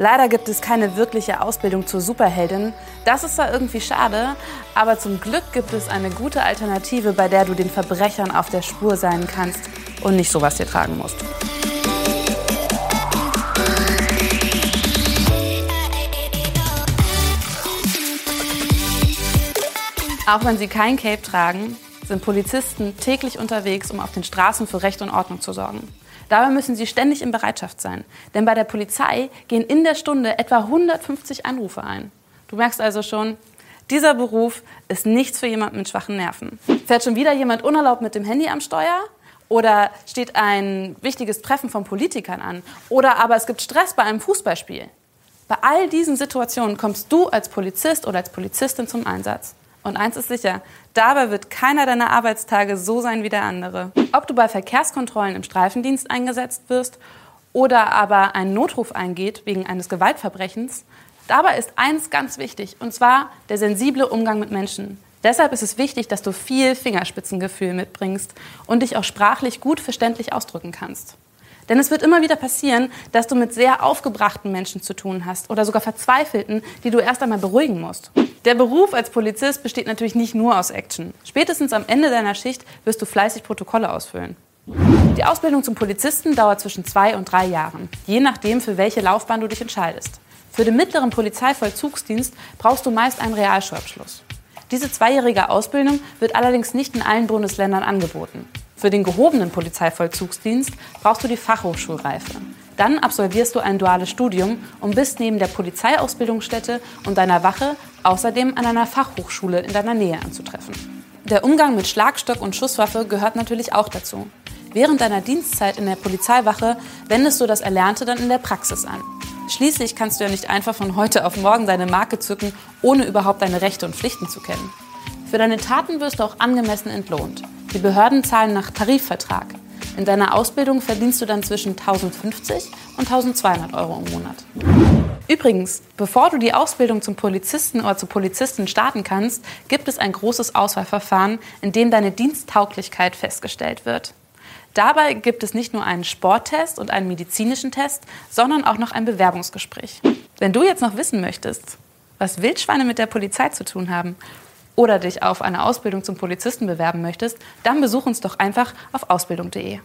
Leider gibt es keine wirkliche Ausbildung zur Superheldin. Das ist zwar irgendwie schade, aber zum Glück gibt es eine gute Alternative, bei der du den Verbrechern auf der Spur sein kannst und nicht sowas dir tragen musst. Auch wenn sie kein Cape tragen, sind Polizisten täglich unterwegs, um auf den Straßen für Recht und Ordnung zu sorgen. Dabei müssen sie ständig in Bereitschaft sein. Denn bei der Polizei gehen in der Stunde etwa 150 Anrufe ein. Du merkst also schon, dieser Beruf ist nichts für jemanden mit schwachen Nerven. Fährt schon wieder jemand unerlaubt mit dem Handy am Steuer? Oder steht ein wichtiges Treffen von Politikern an? Oder aber es gibt Stress bei einem Fußballspiel? Bei all diesen Situationen kommst du als Polizist oder als Polizistin zum Einsatz. Und eins ist sicher, dabei wird keiner deiner Arbeitstage so sein wie der andere. Ob du bei Verkehrskontrollen im Streifendienst eingesetzt wirst oder aber ein Notruf eingeht wegen eines Gewaltverbrechens, dabei ist eins ganz wichtig, und zwar der sensible Umgang mit Menschen. Deshalb ist es wichtig, dass du viel Fingerspitzengefühl mitbringst und dich auch sprachlich gut verständlich ausdrücken kannst. Denn es wird immer wieder passieren, dass du mit sehr aufgebrachten Menschen zu tun hast oder sogar verzweifelten, die du erst einmal beruhigen musst. Der Beruf als Polizist besteht natürlich nicht nur aus Action. Spätestens am Ende deiner Schicht wirst du fleißig Protokolle ausfüllen. Die Ausbildung zum Polizisten dauert zwischen zwei und drei Jahren, je nachdem, für welche Laufbahn du dich entscheidest. Für den mittleren Polizeivollzugsdienst brauchst du meist einen Realschulabschluss. Diese zweijährige Ausbildung wird allerdings nicht in allen Bundesländern angeboten. Für den gehobenen Polizeivollzugsdienst brauchst du die Fachhochschulreife. Dann absolvierst du ein duales Studium und bist neben der Polizeiausbildungsstätte und deiner Wache außerdem an einer Fachhochschule in deiner Nähe anzutreffen. Der Umgang mit Schlagstock und Schusswaffe gehört natürlich auch dazu. Während deiner Dienstzeit in der Polizeiwache wendest du das Erlernte dann in der Praxis an. Schließlich kannst du ja nicht einfach von heute auf morgen deine Marke zücken, ohne überhaupt deine Rechte und Pflichten zu kennen. Für deine Taten wirst du auch angemessen entlohnt. Die Behörden zahlen nach Tarifvertrag. In deiner Ausbildung verdienst du dann zwischen 1050 und 1200 Euro im Monat. Übrigens, bevor du die Ausbildung zum Polizisten oder zur Polizistin starten kannst, gibt es ein großes Auswahlverfahren, in dem deine Diensttauglichkeit festgestellt wird. Dabei gibt es nicht nur einen Sporttest und einen medizinischen Test, sondern auch noch ein Bewerbungsgespräch. Wenn du jetzt noch wissen möchtest, was Wildschweine mit der Polizei zu tun haben oder dich auf eine Ausbildung zum Polizisten bewerben möchtest, dann besuch uns doch einfach auf ausbildung.de.